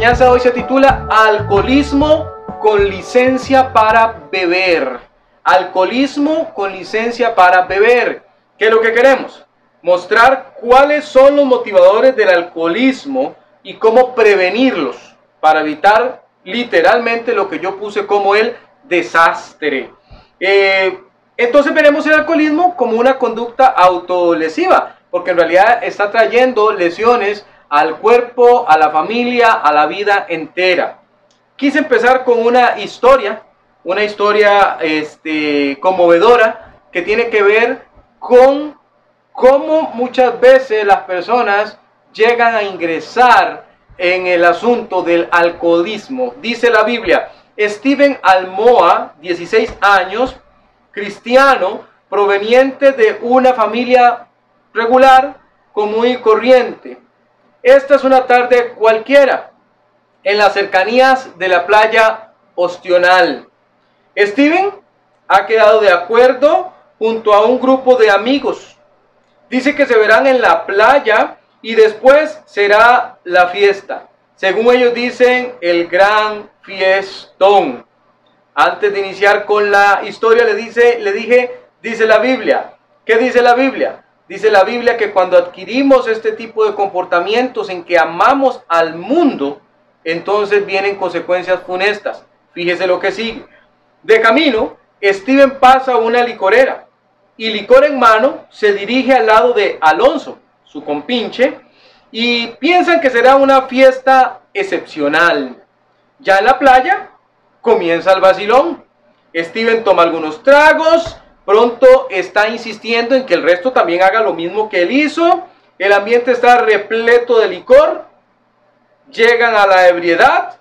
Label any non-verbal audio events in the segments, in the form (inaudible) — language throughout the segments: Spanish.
Enseñanza de hoy se titula Alcoholismo con licencia para beber. Alcoholismo con licencia para beber. ¿Qué es lo que queremos? Mostrar cuáles son los motivadores del alcoholismo y cómo prevenirlos para evitar literalmente lo que yo puse como el desastre. Eh, entonces veremos el alcoholismo como una conducta autolesiva, porque en realidad está trayendo lesiones al cuerpo, a la familia, a la vida entera. Quise empezar con una historia, una historia este, conmovedora que tiene que ver con cómo muchas veces las personas llegan a ingresar en el asunto del alcoholismo. Dice la Biblia, Steven Almoa, 16 años, cristiano, proveniente de una familia regular, común y corriente. Esta es una tarde cualquiera, en las cercanías de la playa Ostional. Steven ha quedado de acuerdo junto a un grupo de amigos. Dice que se verán en la playa y después será la fiesta. Según ellos dicen, el gran fiestón. Antes de iniciar con la historia le dice, le dije, dice la Biblia. ¿Qué dice la Biblia? Dice la Biblia que cuando adquirimos este tipo de comportamientos en que amamos al mundo, entonces vienen consecuencias funestas. Fíjese lo que sigue. De camino, Steven pasa una licorera y licor en mano se dirige al lado de Alonso, su compinche, y piensan que será una fiesta excepcional. Ya en la playa comienza el vacilón. Steven toma algunos tragos, pronto está insistiendo en que el resto también haga lo mismo que él hizo. El ambiente está repleto de licor. Llegan a la ebriedad,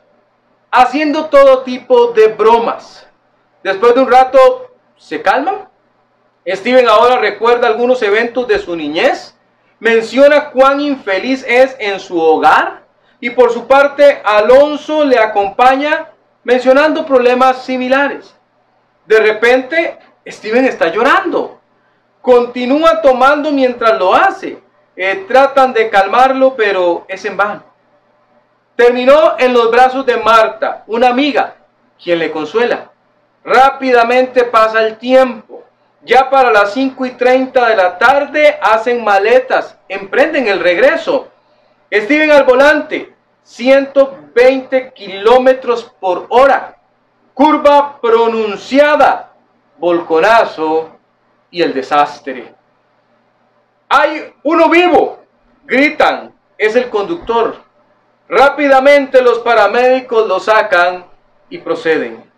haciendo todo tipo de bromas. Después de un rato se calman. Steven ahora recuerda algunos eventos de su niñez menciona cuán infeliz es en su hogar y por su parte Alonso le acompaña mencionando problemas similares. De repente, Steven está llorando. Continúa tomando mientras lo hace. Eh, tratan de calmarlo, pero es en vano. Terminó en los brazos de Marta, una amiga, quien le consuela. Rápidamente pasa el tiempo. Ya para las 5 y 30 de la tarde hacen maletas, emprenden el regreso. Steven al volante, 120 kilómetros por hora. Curva pronunciada, volconazo y el desastre. Hay uno vivo, gritan, es el conductor. Rápidamente los paramédicos lo sacan y proceden.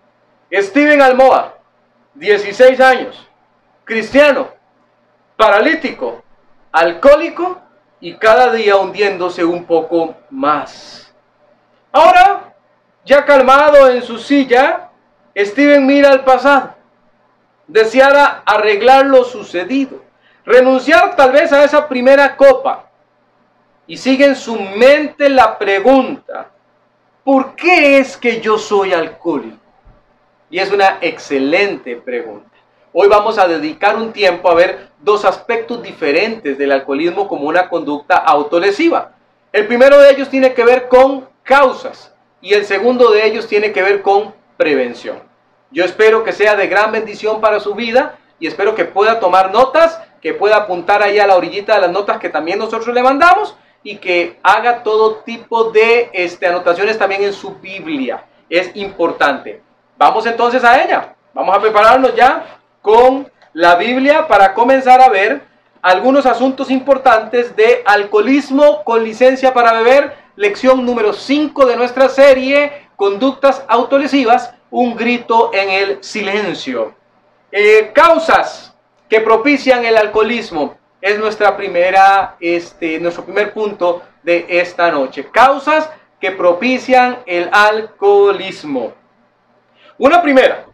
Steven Almoa, 16 años cristiano, paralítico, alcohólico y cada día hundiéndose un poco más. Ahora, ya calmado en su silla, Steven mira al pasado. Deseara arreglar lo sucedido, renunciar tal vez a esa primera copa. Y sigue en su mente la pregunta, ¿por qué es que yo soy alcohólico? Y es una excelente pregunta. Hoy vamos a dedicar un tiempo a ver dos aspectos diferentes del alcoholismo como una conducta autolesiva. El primero de ellos tiene que ver con causas y el segundo de ellos tiene que ver con prevención. Yo espero que sea de gran bendición para su vida y espero que pueda tomar notas, que pueda apuntar ahí a la orillita de las notas que también nosotros le mandamos y que haga todo tipo de este, anotaciones también en su Biblia. Es importante. Vamos entonces a ella. Vamos a prepararnos ya con la Biblia para comenzar a ver algunos asuntos importantes de alcoholismo con licencia para beber, lección número 5 de nuestra serie, conductas autolesivas, un grito en el silencio. Eh, causas que propician el alcoholismo es nuestra primera, este, nuestro primer punto de esta noche. Causas que propician el alcoholismo. Una primera,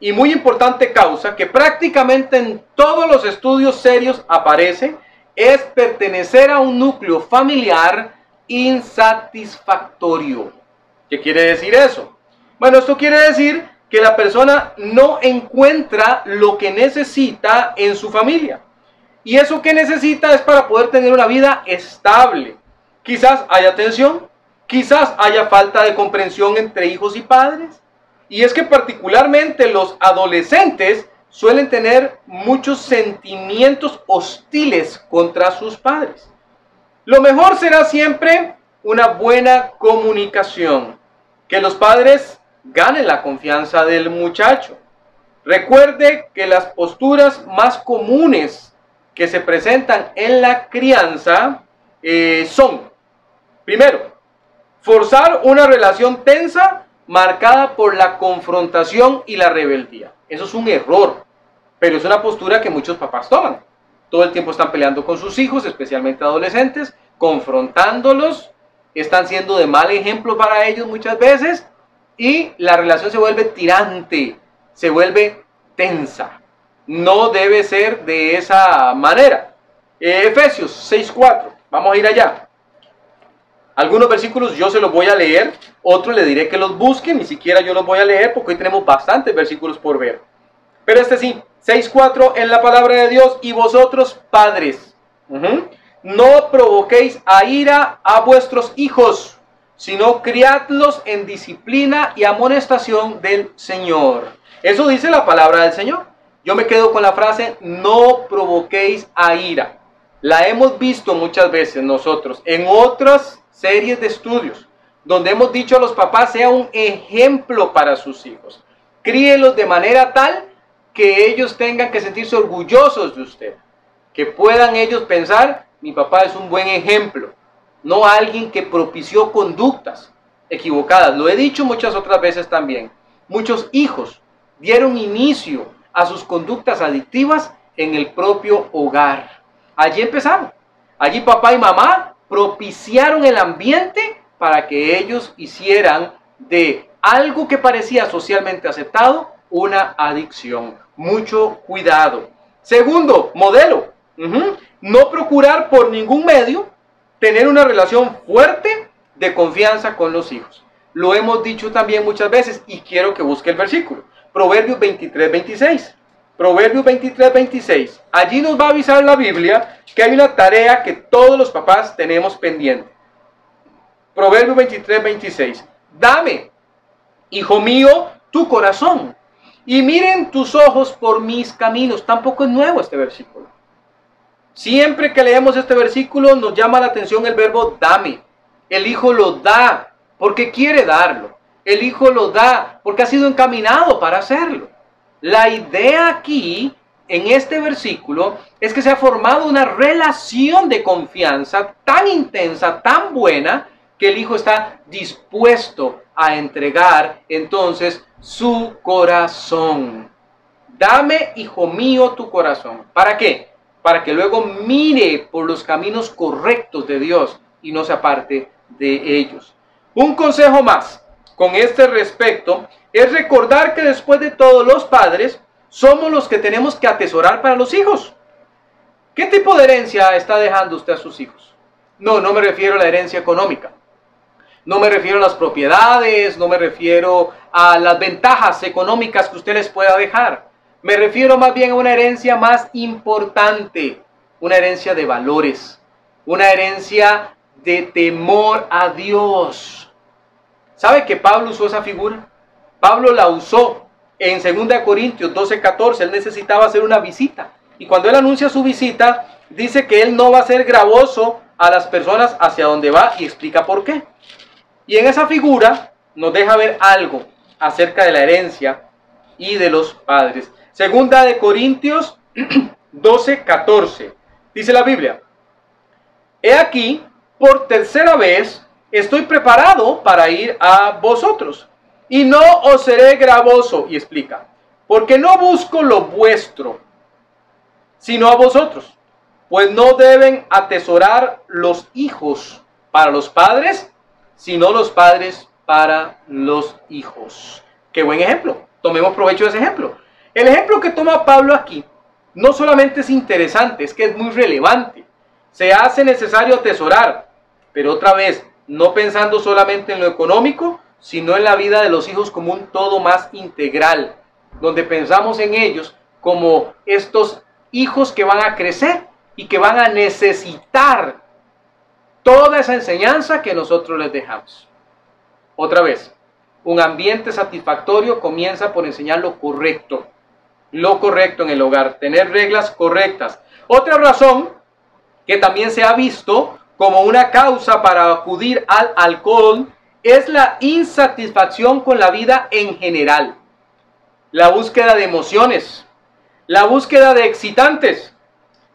y muy importante causa que prácticamente en todos los estudios serios aparece es pertenecer a un núcleo familiar insatisfactorio. ¿Qué quiere decir eso? Bueno, esto quiere decir que la persona no encuentra lo que necesita en su familia. Y eso que necesita es para poder tener una vida estable. Quizás hay atención, Quizás haya falta de comprensión entre hijos y padres. Y es que particularmente los adolescentes suelen tener muchos sentimientos hostiles contra sus padres. Lo mejor será siempre una buena comunicación, que los padres ganen la confianza del muchacho. Recuerde que las posturas más comunes que se presentan en la crianza eh, son, primero, forzar una relación tensa marcada por la confrontación y la rebeldía. Eso es un error, pero es una postura que muchos papás toman. Todo el tiempo están peleando con sus hijos, especialmente adolescentes, confrontándolos, están siendo de mal ejemplo para ellos muchas veces y la relación se vuelve tirante, se vuelve tensa. No debe ser de esa manera. Efesios 6.4, vamos a ir allá. Algunos versículos yo se los voy a leer, otros le diré que los busquen, ni siquiera yo los voy a leer porque hoy tenemos bastantes versículos por ver. Pero este sí, 6.4 en la palabra de Dios y vosotros padres, no provoquéis a ira a vuestros hijos, sino criadlos en disciplina y amonestación del Señor. Eso dice la palabra del Señor. Yo me quedo con la frase, no provoquéis a ira. La hemos visto muchas veces nosotros en otras series de estudios, donde hemos dicho a los papás, sea un ejemplo para sus hijos. Críelos de manera tal que ellos tengan que sentirse orgullosos de usted. Que puedan ellos pensar, mi papá es un buen ejemplo, no alguien que propició conductas equivocadas. Lo he dicho muchas otras veces también. Muchos hijos dieron inicio a sus conductas adictivas en el propio hogar. Allí empezaron. Allí papá y mamá propiciaron el ambiente para que ellos hicieran de algo que parecía socialmente aceptado una adicción. Mucho cuidado. Segundo, modelo. No procurar por ningún medio tener una relación fuerte de confianza con los hijos. Lo hemos dicho también muchas veces y quiero que busque el versículo. Proverbios 23, 26. Proverbios 23, 26. Allí nos va a avisar la Biblia que hay una tarea que todos los papás tenemos pendiente. Proverbios 23, 26. Dame, hijo mío, tu corazón y miren tus ojos por mis caminos. Tampoco es nuevo este versículo. Siempre que leemos este versículo nos llama la atención el verbo dame. El hijo lo da porque quiere darlo. El Hijo lo da porque ha sido encaminado para hacerlo. La idea aquí, en este versículo, es que se ha formado una relación de confianza tan intensa, tan buena, que el Hijo está dispuesto a entregar entonces su corazón. Dame, hijo mío, tu corazón. ¿Para qué? Para que luego mire por los caminos correctos de Dios y no se aparte de ellos. Un consejo más con este respecto es recordar que después de todos los padres somos los que tenemos que atesorar para los hijos. ¿Qué tipo de herencia está dejando usted a sus hijos? No, no me refiero a la herencia económica. No me refiero a las propiedades, no me refiero a las ventajas económicas que usted les pueda dejar. Me refiero más bien a una herencia más importante, una herencia de valores, una herencia de temor a Dios ¿Sabe que Pablo usó esa figura? Pablo la usó en 2 Corintios 12:14. Él necesitaba hacer una visita. Y cuando él anuncia su visita, dice que él no va a ser gravoso a las personas hacia donde va y explica por qué. Y en esa figura nos deja ver algo acerca de la herencia y de los padres. Segunda de Corintios (clears throat) 12:14. Dice la Biblia, he aquí, por tercera vez estoy preparado para ir a vosotros. Y no os seré gravoso, y explica, porque no busco lo vuestro, sino a vosotros. Pues no deben atesorar los hijos para los padres, sino los padres para los hijos. Qué buen ejemplo. Tomemos provecho de ese ejemplo. El ejemplo que toma Pablo aquí no solamente es interesante, es que es muy relevante. Se hace necesario atesorar, pero otra vez, no pensando solamente en lo económico, sino en la vida de los hijos como un todo más integral, donde pensamos en ellos como estos hijos que van a crecer y que van a necesitar toda esa enseñanza que nosotros les dejamos. Otra vez, un ambiente satisfactorio comienza por enseñar lo correcto, lo correcto en el hogar, tener reglas correctas. Otra razón que también se ha visto como una causa para acudir al alcohol es la insatisfacción con la vida en general, la búsqueda de emociones, la búsqueda de excitantes.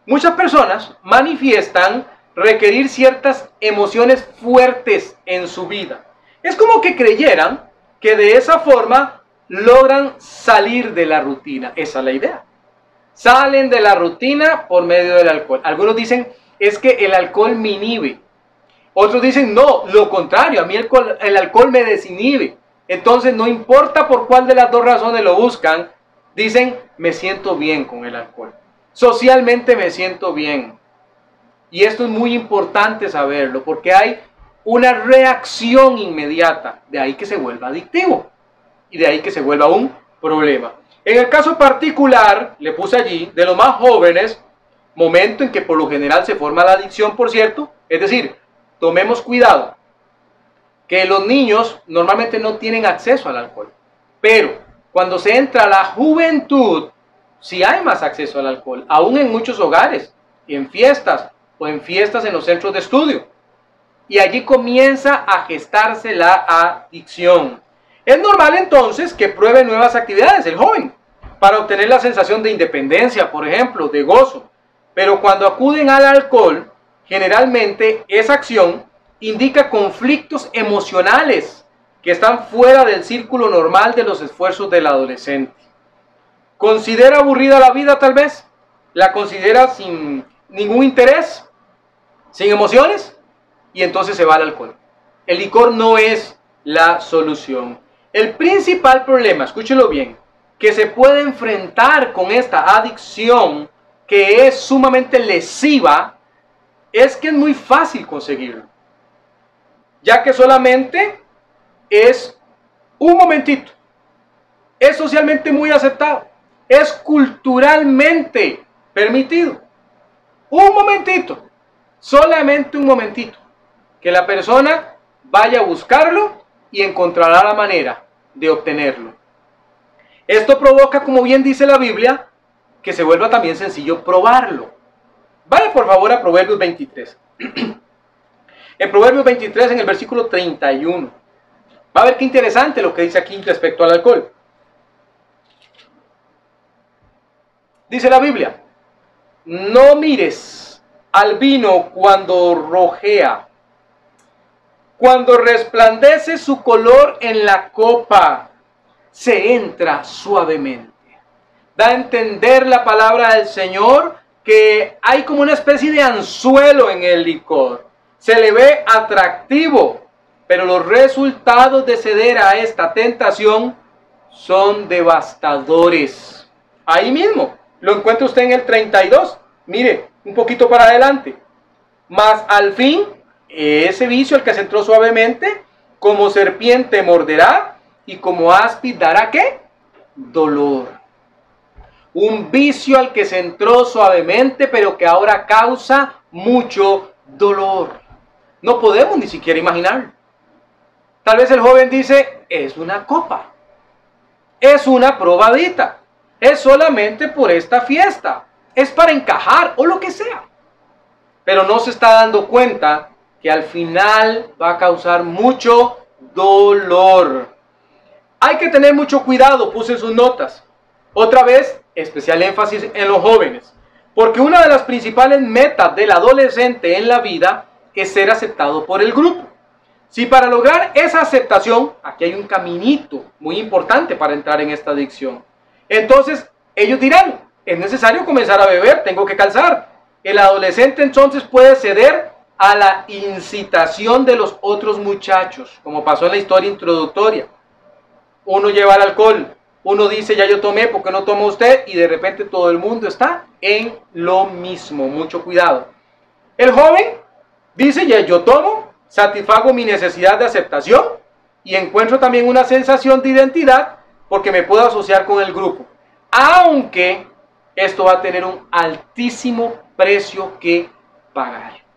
Muchas personas manifiestan requerir ciertas emociones fuertes en su vida. Es como que creyeran que de esa forma logran salir de la rutina. Esa es la idea. Salen de la rutina por medio del alcohol. Algunos dicen, es que el alcohol me inhibe. Otros dicen, no, lo contrario, a mí el, el alcohol me desinhibe. Entonces, no importa por cuál de las dos razones lo buscan, dicen, me siento bien con el alcohol. Socialmente me siento bien. Y esto es muy importante saberlo, porque hay una reacción inmediata, de ahí que se vuelva adictivo y de ahí que se vuelva un problema. En el caso particular, le puse allí, de los más jóvenes, momento en que por lo general se forma la adicción, por cierto, es decir, tomemos cuidado, que los niños normalmente no tienen acceso al alcohol, pero cuando se entra a la juventud, sí hay más acceso al alcohol, aún en muchos hogares, y en fiestas, o en fiestas en los centros de estudio y allí comienza a gestarse la adicción. Es normal entonces que pruebe nuevas actividades el joven para obtener la sensación de independencia, por ejemplo, de gozo. Pero cuando acuden al alcohol, generalmente esa acción indica conflictos emocionales que están fuera del círculo normal de los esfuerzos del adolescente. ¿Considera aburrida la vida tal vez? ¿La considera sin ningún interés? ¿Sin emociones? y entonces se va al alcohol. El licor no es la solución. El principal problema, escúchelo bien, que se puede enfrentar con esta adicción que es sumamente lesiva, es que es muy fácil conseguirlo. Ya que solamente es un momentito. Es socialmente muy aceptado. Es culturalmente permitido. Un momentito. Solamente un momentito que la persona vaya a buscarlo y encontrará la manera de obtenerlo. Esto provoca, como bien dice la Biblia, que se vuelva también sencillo probarlo. Vaya por favor a Proverbios 23. (clears throat) en Proverbios 23, en el versículo 31. Va a ver qué interesante lo que dice aquí respecto al alcohol. Dice la Biblia, no mires al vino cuando rojea cuando resplandece su color en la copa, se entra suavemente. Da a entender la palabra del Señor que hay como una especie de anzuelo en el licor. Se le ve atractivo, pero los resultados de ceder a esta tentación son devastadores. Ahí mismo, lo encuentra usted en el 32. Mire, un poquito para adelante. Mas al fin ese vicio al que se entró suavemente, como serpiente morderá y como áspid dará qué? Dolor. Un vicio al que se entró suavemente, pero que ahora causa mucho dolor. No podemos ni siquiera imaginar. Tal vez el joven dice, es una copa. Es una probadita. Es solamente por esta fiesta. Es para encajar o lo que sea. Pero no se está dando cuenta que al final va a causar mucho dolor. Hay que tener mucho cuidado, puse sus notas. Otra vez, especial énfasis en los jóvenes, porque una de las principales metas del adolescente en la vida es ser aceptado por el grupo. Si para lograr esa aceptación, aquí hay un caminito muy importante para entrar en esta adicción, entonces ellos dirán, es necesario comenzar a beber, tengo que calzar. El adolescente entonces puede ceder a la incitación de los otros muchachos, como pasó en la historia introductoria. Uno lleva el alcohol, uno dice ya yo tomé, porque no toma usted? Y de repente todo el mundo está en lo mismo. Mucho cuidado. El joven dice ya yo tomo, satisfago mi necesidad de aceptación y encuentro también una sensación de identidad porque me puedo asociar con el grupo. Aunque esto va a tener un altísimo precio que pagar.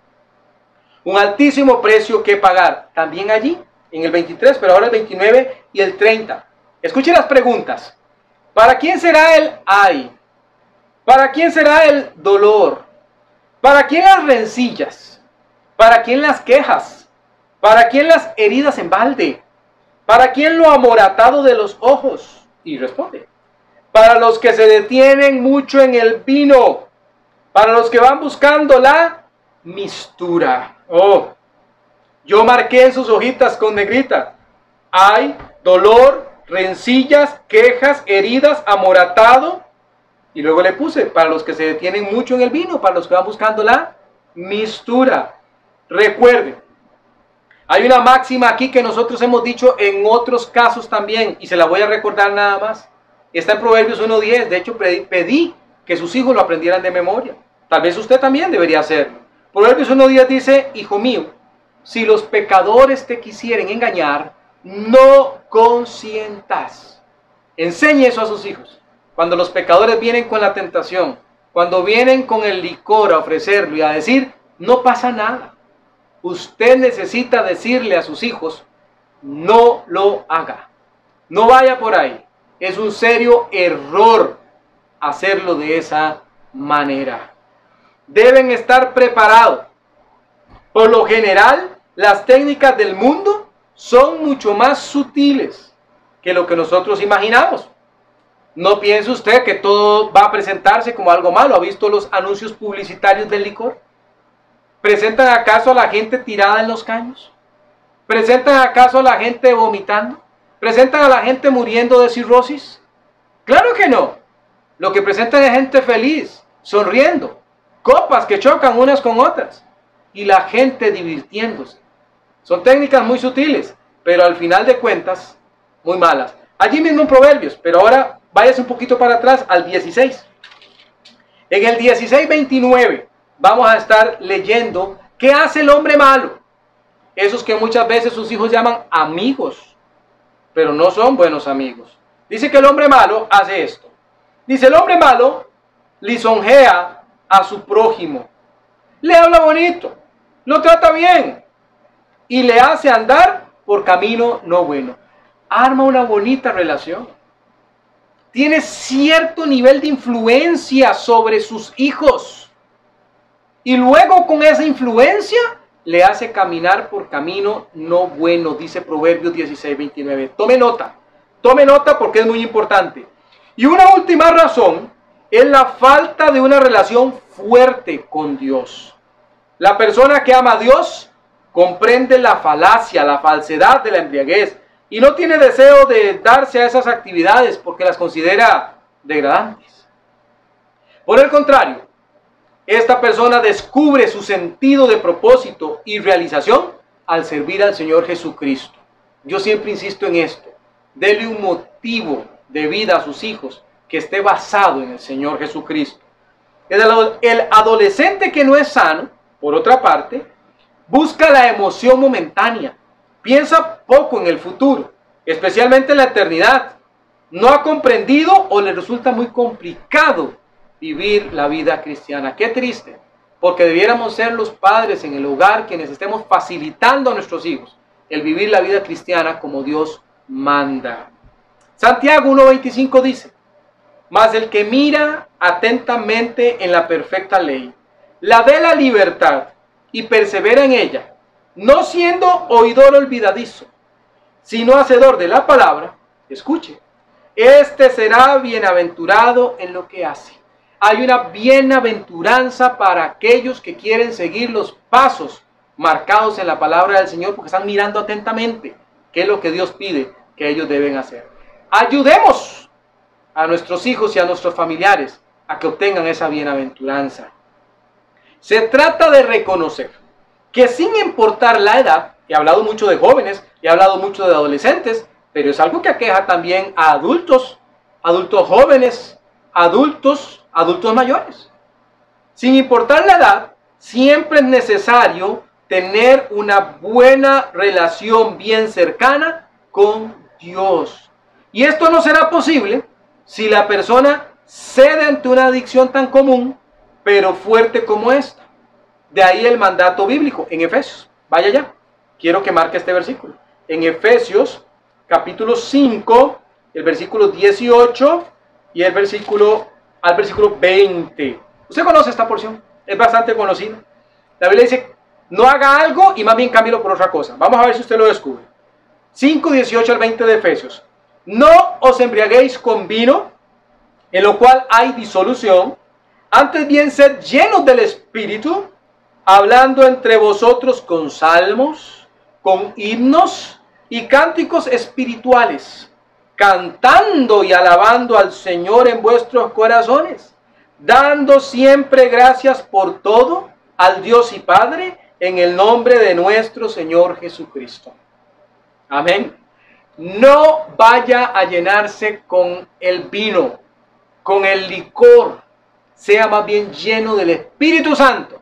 Un altísimo precio que pagar. También allí, en el 23, pero ahora el 29 y el 30. Escuche las preguntas. ¿Para quién será el ay? ¿Para quién será el dolor? ¿Para quién las rencillas? ¿Para quién las quejas? ¿Para quién las heridas en balde? ¿Para quién lo amoratado de los ojos? Y responde. Para los que se detienen mucho en el vino. Para los que van buscando la mistura. Oh, yo marqué en sus hojitas con negrita. Hay dolor, rencillas, quejas, heridas, amoratado. Y luego le puse, para los que se detienen mucho en el vino, para los que van buscando la mistura. Recuerden, hay una máxima aquí que nosotros hemos dicho en otros casos también, y se la voy a recordar nada más. Está en Proverbios 1.10, de hecho pedí que sus hijos lo aprendieran de memoria. Tal vez usted también debería hacerlo. Proverbios 1.10 dice, hijo mío, si los pecadores te quisieren engañar, no consientas. Enseñe eso a sus hijos. Cuando los pecadores vienen con la tentación, cuando vienen con el licor a ofrecerlo y a decir, no pasa nada. Usted necesita decirle a sus hijos, no lo haga. No vaya por ahí. Es un serio error hacerlo de esa manera. Deben estar preparados. Por lo general, las técnicas del mundo son mucho más sutiles que lo que nosotros imaginamos. No piense usted que todo va a presentarse como algo malo. ¿Ha visto los anuncios publicitarios del licor? ¿Presentan acaso a la gente tirada en los caños? ¿Presentan acaso a la gente vomitando? ¿Presentan a la gente muriendo de cirrosis? Claro que no. Lo que presentan es gente feliz, sonriendo, copas que chocan unas con otras y la gente divirtiéndose. Son técnicas muy sutiles, pero al final de cuentas, muy malas. Allí mismo en Proverbios, pero ahora váyase un poquito para atrás al 16. En el 16-29 vamos a estar leyendo qué hace el hombre malo. Esos que muchas veces sus hijos llaman amigos, pero no son buenos amigos. Dice que el hombre malo hace esto. Dice, el hombre malo lisonjea a su prójimo. Le habla bonito, lo trata bien, y le hace andar por camino no bueno. Arma una bonita relación. Tiene cierto nivel de influencia sobre sus hijos. Y luego con esa influencia le hace caminar por camino no bueno, dice Proverbios 16, 29. Tome nota, tome nota porque es muy importante. Y una última razón es la falta de una relación fuerte con Dios. La persona que ama a Dios comprende la falacia, la falsedad de la embriaguez y no tiene deseo de darse a esas actividades porque las considera degradantes. Por el contrario, esta persona descubre su sentido de propósito y realización al servir al Señor Jesucristo. Yo siempre insisto en esto. Dele un motivo de vida a sus hijos que esté basado en el Señor Jesucristo. El adolescente que no es sano, por otra parte, Busca la emoción momentánea. Piensa poco en el futuro, especialmente en la eternidad. No ha comprendido o le resulta muy complicado vivir la vida cristiana. Qué triste, porque debiéramos ser los padres en el hogar quienes estemos facilitando a nuestros hijos el vivir la vida cristiana como Dios manda. Santiago 1.25 dice, mas el que mira atentamente en la perfecta ley, la de la libertad, y persevera en ella, no siendo oidor olvidadizo, sino hacedor de la palabra, escuche, este será bienaventurado en lo que hace. Hay una bienaventuranza para aquellos que quieren seguir los pasos marcados en la palabra del Señor porque están mirando atentamente qué es lo que Dios pide que ellos deben hacer. Ayudemos a nuestros hijos y a nuestros familiares a que obtengan esa bienaventuranza. Se trata de reconocer que sin importar la edad, he hablado mucho de jóvenes, he hablado mucho de adolescentes, pero es algo que aqueja también a adultos, adultos jóvenes, adultos, adultos mayores. Sin importar la edad, siempre es necesario tener una buena relación bien cercana con Dios. Y esto no será posible si la persona cede ante una adicción tan común pero fuerte como esta. De ahí el mandato bíblico en Efesios. Vaya ya. Quiero que marque este versículo. En Efesios capítulo 5, el versículo 18 y el versículo al versículo 20. Usted conoce esta porción, es bastante conocida. La Biblia dice, no haga algo y más bien cámbialo por otra cosa. Vamos a ver si usted lo descubre. 5, 18 al 20 de Efesios. No os embriaguéis con vino, en lo cual hay disolución. Antes bien sed llenos del Espíritu, hablando entre vosotros con salmos, con himnos y cánticos espirituales, cantando y alabando al Señor en vuestros corazones, dando siempre gracias por todo al Dios y Padre en el nombre de nuestro Señor Jesucristo. Amén. No vaya a llenarse con el vino, con el licor. Sea más bien lleno del Espíritu Santo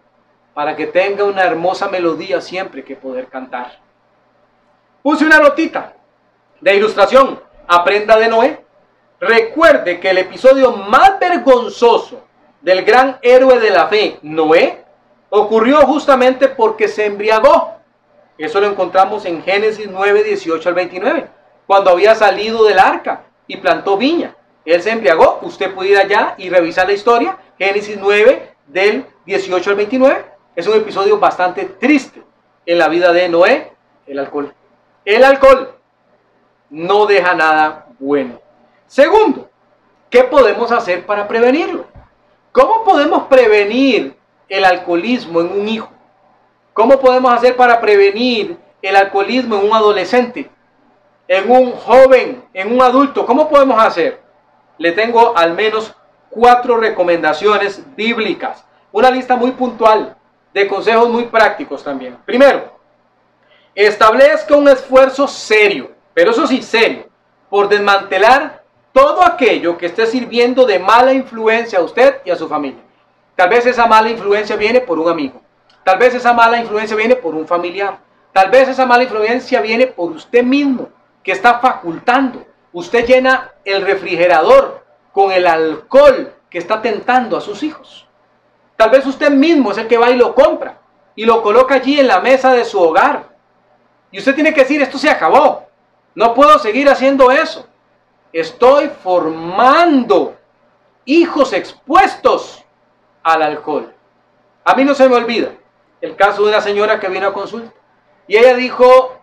para que tenga una hermosa melodía siempre que poder cantar. Puse una notita de ilustración. Aprenda de Noé. Recuerde que el episodio más vergonzoso del gran héroe de la fe, Noé, ocurrió justamente porque se embriagó. Eso lo encontramos en Génesis 9, 18 al 29, cuando había salido del arca y plantó viña. Él se embriagó, usted puede ir allá y revisar la historia, Génesis 9 del 18 al 29. Es un episodio bastante triste en la vida de Noé, el alcohol. El alcohol no deja nada bueno. Segundo, ¿qué podemos hacer para prevenirlo? ¿Cómo podemos prevenir el alcoholismo en un hijo? ¿Cómo podemos hacer para prevenir el alcoholismo en un adolescente? En un joven, en un adulto. ¿Cómo podemos hacer? Le tengo al menos cuatro recomendaciones bíblicas. Una lista muy puntual de consejos muy prácticos también. Primero, establezca un esfuerzo serio, pero eso sí, serio, por desmantelar todo aquello que esté sirviendo de mala influencia a usted y a su familia. Tal vez esa mala influencia viene por un amigo. Tal vez esa mala influencia viene por un familiar. Tal vez esa mala influencia viene por usted mismo, que está facultando. Usted llena el refrigerador con el alcohol que está tentando a sus hijos. Tal vez usted mismo es el que va y lo compra y lo coloca allí en la mesa de su hogar. Y usted tiene que decir, esto se acabó. No puedo seguir haciendo eso. Estoy formando hijos expuestos al alcohol. A mí no se me olvida el caso de una señora que vino a consulta. Y ella dijo,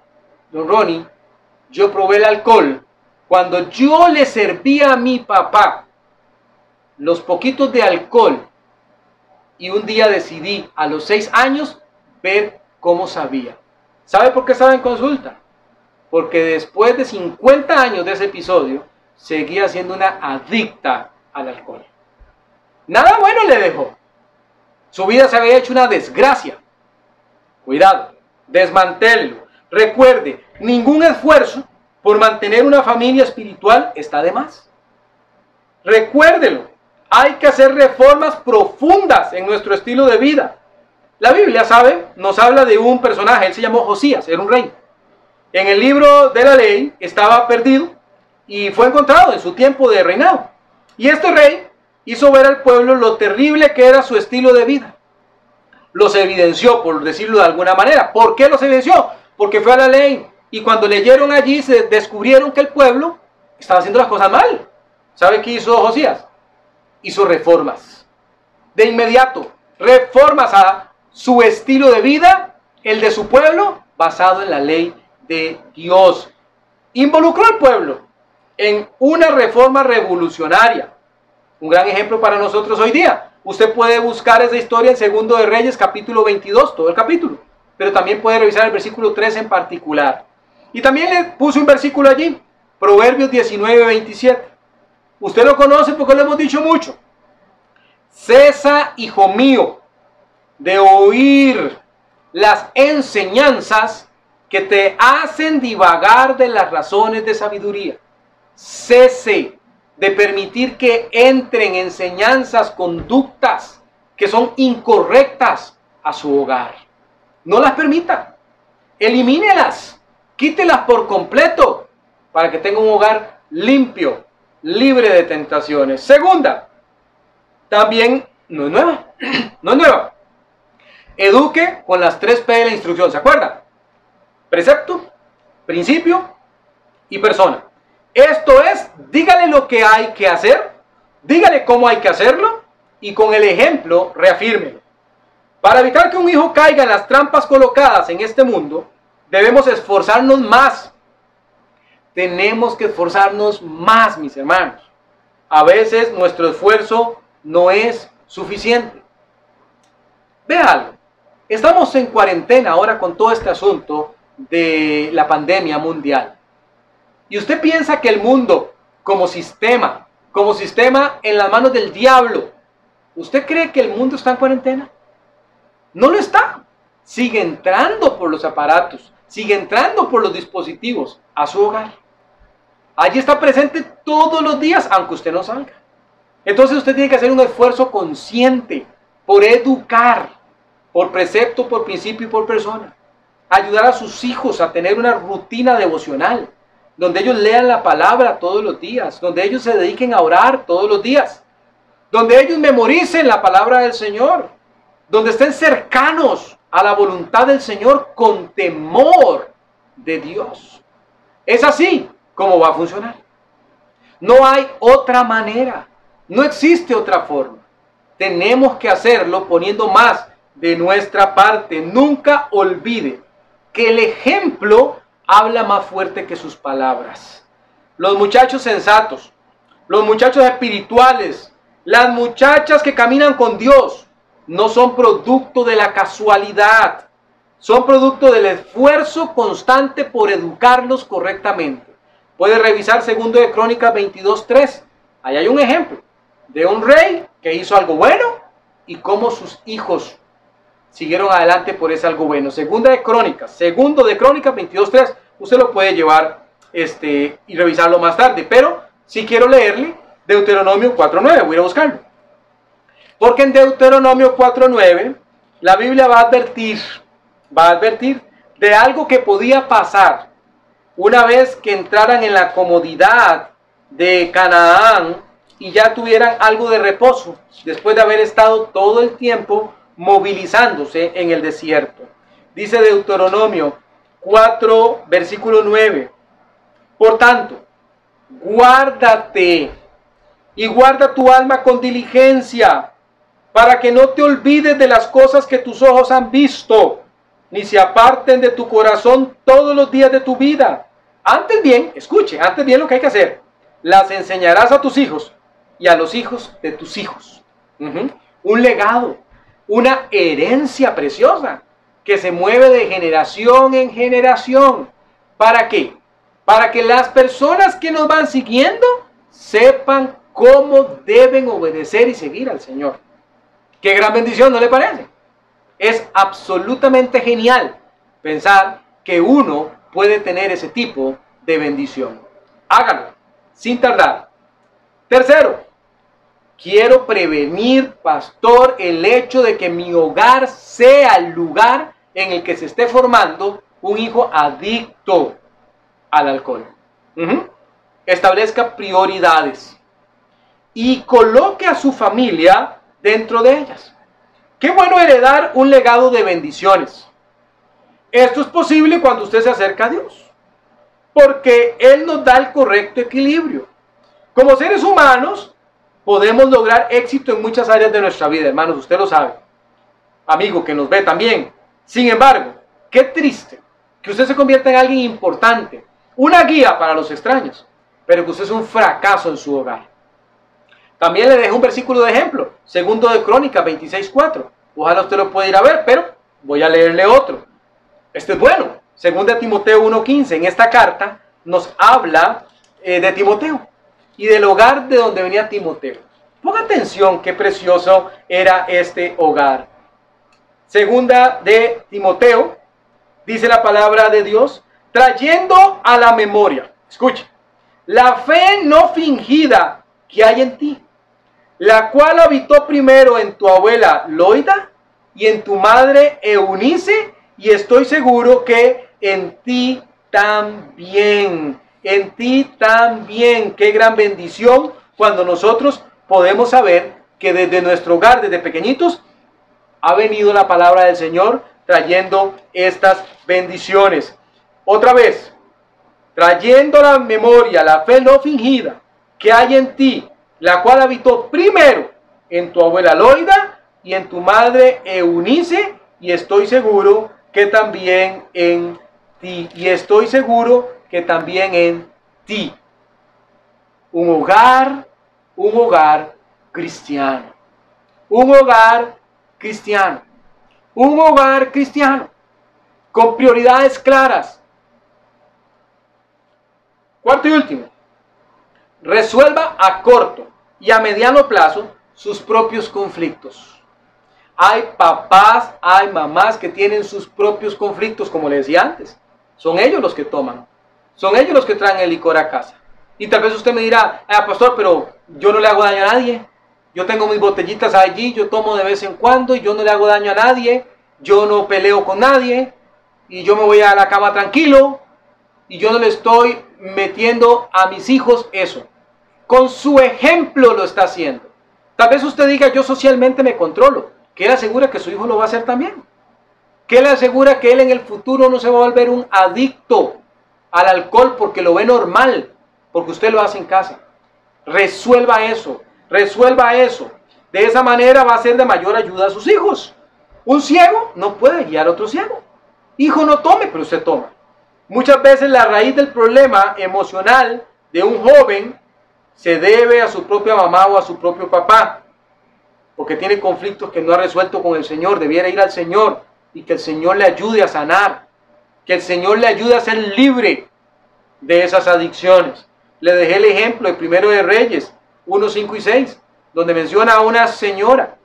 don Ronnie, yo probé el alcohol cuando yo le servía a mi papá los poquitos de alcohol y un día decidí a los seis años ver cómo sabía. ¿Sabe por qué estaba en consulta? Porque después de 50 años de ese episodio, seguía siendo una adicta al alcohol. Nada bueno le dejó. Su vida se había hecho una desgracia. Cuidado, desmantélenlo. Recuerde, ningún esfuerzo por mantener una familia espiritual está de más. Recuérdelo, hay que hacer reformas profundas en nuestro estilo de vida. La Biblia, ¿sabe? Nos habla de un personaje, él se llamó Josías, era un rey. En el libro de la ley estaba perdido y fue encontrado en su tiempo de reinado. Y este rey hizo ver al pueblo lo terrible que era su estilo de vida. Los evidenció, por decirlo de alguna manera. ¿Por qué los evidenció? Porque fue a la ley. Y cuando leyeron allí, se descubrieron que el pueblo estaba haciendo las cosas mal. ¿Sabe qué hizo Josías? Hizo reformas. De inmediato, reformas a su estilo de vida, el de su pueblo, basado en la ley de Dios. Involucró al pueblo en una reforma revolucionaria. Un gran ejemplo para nosotros hoy día. Usted puede buscar esa historia en Segundo de Reyes, capítulo 22, todo el capítulo. Pero también puede revisar el versículo 3 en particular. Y también le puse un versículo allí, Proverbios 19, 27. Usted lo conoce porque lo hemos dicho mucho. Cesa, hijo mío, de oír las enseñanzas que te hacen divagar de las razones de sabiduría. Cese de permitir que entren enseñanzas, conductas que son incorrectas a su hogar. No las permita. Elimínelas. Quítelas por completo para que tenga un hogar limpio, libre de tentaciones. Segunda, también no es nueva. (clears throat) No es nueva. eduque con las tres P de la instrucción, ¿se acuerda? Precepto, principio y persona. Esto es, dígale lo que hay que hacer, dígale cómo hay que hacerlo y con el ejemplo reafírmelo. Para evitar que un hijo caiga en las trampas colocadas en este mundo, debemos esforzarnos más. Tenemos que esforzarnos más, mis hermanos. A veces nuestro esfuerzo no es suficiente. Vea algo. Estamos en cuarentena ahora con todo este asunto de la pandemia mundial. Y usted piensa que el mundo como sistema, como sistema en las manos del diablo, ¿usted cree que el mundo está en cuarentena? No lo está. Sigue entrando por los aparatos, sigue entrando por los dispositivos a su hogar. Allí está presente todos los días, aunque usted no salga. Entonces usted tiene que hacer un esfuerzo consciente por educar, por precepto, por principio y por persona. Ayudar a sus hijos a tener una rutina devocional, donde ellos lean la palabra todos los días, donde ellos se dediquen a orar todos los días, donde ellos memoricen la palabra del Señor, donde estén cercanos a la voluntad del Señor con temor de Dios. Es así cómo va a funcionar. No hay otra manera, no existe otra forma. Tenemos que hacerlo poniendo más de nuestra parte. Nunca olvide que el ejemplo habla más fuerte que sus palabras. Los muchachos sensatos, los muchachos espirituales, las muchachas que caminan con Dios, no son producto de la casualidad, son producto del esfuerzo constante por educarlos correctamente. Puede revisar segundo de Crónicas 22.3. Ahí hay un ejemplo de un rey que hizo algo bueno y cómo sus hijos siguieron adelante por ese algo bueno. Segunda de Crónicas, segundo de Crónicas 22.3. Usted lo puede llevar este, y revisarlo más tarde. Pero si quiero leerle Deuteronomio 4.9, voy a buscarlo. Porque en Deuteronomio 4.9 la Biblia va a advertir, va a advertir de algo que podía pasar una vez que entraran en la comodidad de Canaán y ya tuvieran algo de reposo, después de haber estado todo el tiempo movilizándose en el desierto. Dice Deuteronomio 4, versículo 9. Por tanto, guárdate y guarda tu alma con diligencia, para que no te olvides de las cosas que tus ojos han visto, ni se aparten de tu corazón todos los días de tu vida antes bien, escuche, antes bien lo que hay que hacer. Las enseñarás a tus hijos y a los hijos de tus hijos. Un legado, una herencia preciosa que se mueve de generación en generación. ¿Para qué? Para que las personas que nos van siguiendo sepan cómo deben obedecer y seguir al Señor. Qué gran bendición, ¿no le parece? Es absolutamente genial pensar que uno puede tener ese tipo de bendición. Hágalo, sin tardar. Tercero, quiero prevenir, pastor, el hecho de que mi hogar sea el lugar en el que se esté formando un hijo adicto al alcohol. Establezca prioridades y coloque a su familia dentro de ellas. Qué bueno heredar un legado de bendiciones. Esto es posible cuando usted se acerca a Dios, porque Él nos da el correcto equilibrio. Como seres humanos, podemos lograr éxito en muchas áreas de nuestra vida, hermanos, usted lo sabe. Amigo que nos ve también. Sin embargo, qué triste que usted se convierta en alguien importante, una guía para los extraños, pero que usted es un fracaso en su hogar. También le dejo un versículo de ejemplo, segundo de Crónica 26.4. Ojalá usted lo pueda ir a ver, pero voy a leerle otro. Este es bueno. Segunda Timoteo 1.15. En esta carta nos habla eh, de Timoteo y del hogar de donde venía Timoteo. Ponga atención qué precioso era este hogar. Segunda de Timoteo, dice la palabra de Dios, trayendo a la memoria. Escuche, la fe no fingida que hay en ti, la cual habitó primero en tu abuela Loida y en tu madre Eunice y estoy seguro que en ti también, en ti también, qué gran bendición cuando nosotros podemos saber que desde nuestro hogar, desde pequeñitos, ha venido la palabra del Señor trayendo estas bendiciones. Otra vez, trayendo la memoria, la fe no fingida que hay en ti, la cual habitó primero en tu abuela Loida y en tu madre Eunice, y estoy seguro que también en ti, y estoy seguro que también en ti. Un hogar, un hogar cristiano. Un hogar cristiano. Un hogar cristiano. Con prioridades claras. Cuarto y último. Resuelva a corto y a mediano plazo sus propios conflictos. Hay papás, hay mamás que tienen sus propios conflictos, como le decía antes. Son ellos los que toman. Son ellos los que traen el licor a casa. Y tal vez usted me dirá, ah, pastor, pero yo no le hago daño a nadie. Yo tengo mis botellitas allí, yo tomo de vez en cuando y yo no le hago daño a nadie. Yo no peleo con nadie y yo me voy a la cama tranquilo y yo no le estoy metiendo a mis hijos eso. Con su ejemplo lo está haciendo. Tal vez usted diga, yo socialmente me controlo. ¿Qué le asegura que su hijo lo va a hacer también? ¿Qué le asegura que él en el futuro no se va a volver un adicto al alcohol porque lo ve normal, porque usted lo hace en casa? Resuelva eso, resuelva eso. De esa manera va a ser de mayor ayuda a sus hijos. Un ciego no puede guiar a otro ciego. Hijo no tome, pero usted toma. Muchas veces la raíz del problema emocional de un joven se debe a su propia mamá o a su propio papá, porque tiene conflictos que no ha resuelto con el Señor, debiera ir al Señor y que el Señor le ayude a sanar, que el Señor le ayude a ser libre de esas adicciones. Le dejé el ejemplo de Primero de Reyes 1, 5 y 6, donde menciona a una señora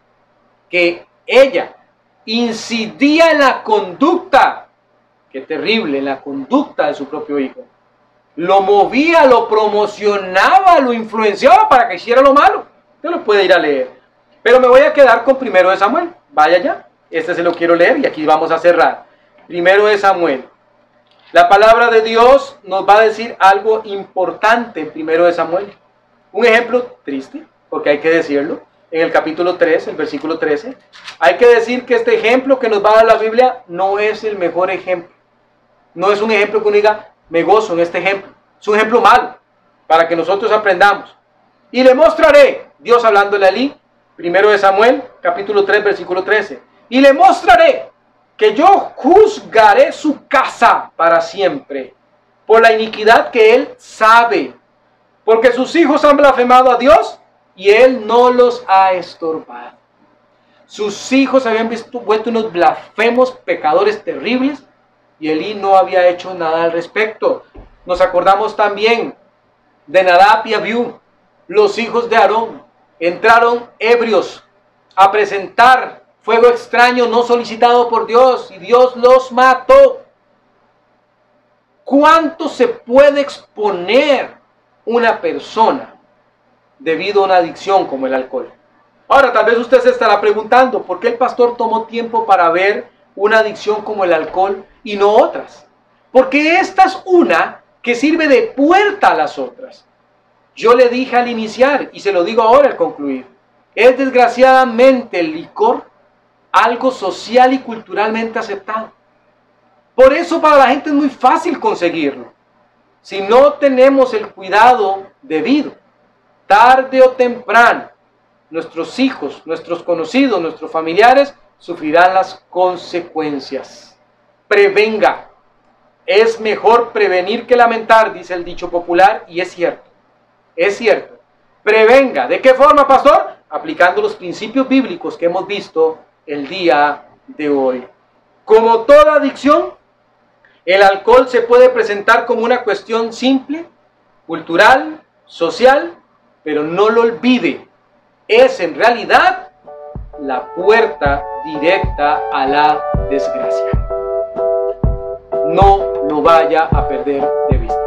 que ella incidía en la conducta, qué terrible, la conducta de su propio hijo lo movía, lo promocionaba, lo influenciaba para que hiciera lo malo. Usted lo puede ir a leer. Pero me voy a quedar con primero de Samuel. Vaya ya. Este se lo quiero leer y aquí vamos a cerrar. Primero de Samuel. La palabra de Dios nos va a decir algo importante en primero de Samuel. Un ejemplo triste, porque hay que decirlo. En el capítulo 3, el versículo 13, hay que decir que este ejemplo que nos va a dar la Biblia no es el mejor ejemplo. No es un ejemplo que uno diga, me gozo en este ejemplo. Es un ejemplo malo para que nosotros aprendamos. Y le mostraré, Dios hablándole a primero de Samuel, capítulo 3, versículo 13. Y le mostraré que yo juzgaré su casa para siempre por la iniquidad que él sabe, porque sus hijos han blasfemado a Dios y él no los ha estorbado. Sus hijos habían visto, vuelto unos blasfemos, pecadores terribles, y Elí no había hecho nada al respecto. Nos acordamos también de Nadab y Abiú, los hijos de Aarón, entraron ebrios a presentar fuego extraño no solicitado por Dios y Dios los mató. ¿Cuánto se puede exponer una persona debido a una adicción como el alcohol? Ahora, tal vez usted se estará preguntando, ¿por qué el pastor tomó tiempo para ver una adicción como el alcohol y no otras. Porque esta es una que sirve de puerta a las otras. Yo le dije al iniciar y se lo digo ahora al concluir. Es desgraciadamente el licor algo social y culturalmente aceptado. Por eso para la gente es muy fácil conseguirlo. Si no tenemos el cuidado debido, tarde o temprano, nuestros hijos, nuestros conocidos, nuestros familiares sufrirán las consecuencias. Prevenga. Es mejor prevenir que lamentar, dice el dicho popular, y es cierto. Es cierto. Prevenga. ¿De qué forma, pastor? Aplicando los principios bíblicos que hemos visto el día de hoy. Como toda adicción, el alcohol se puede presentar como una cuestión simple, cultural, social, pero no lo olvide. Es en realidad la puerta directa a la desgracia. No lo vaya a perder de vista.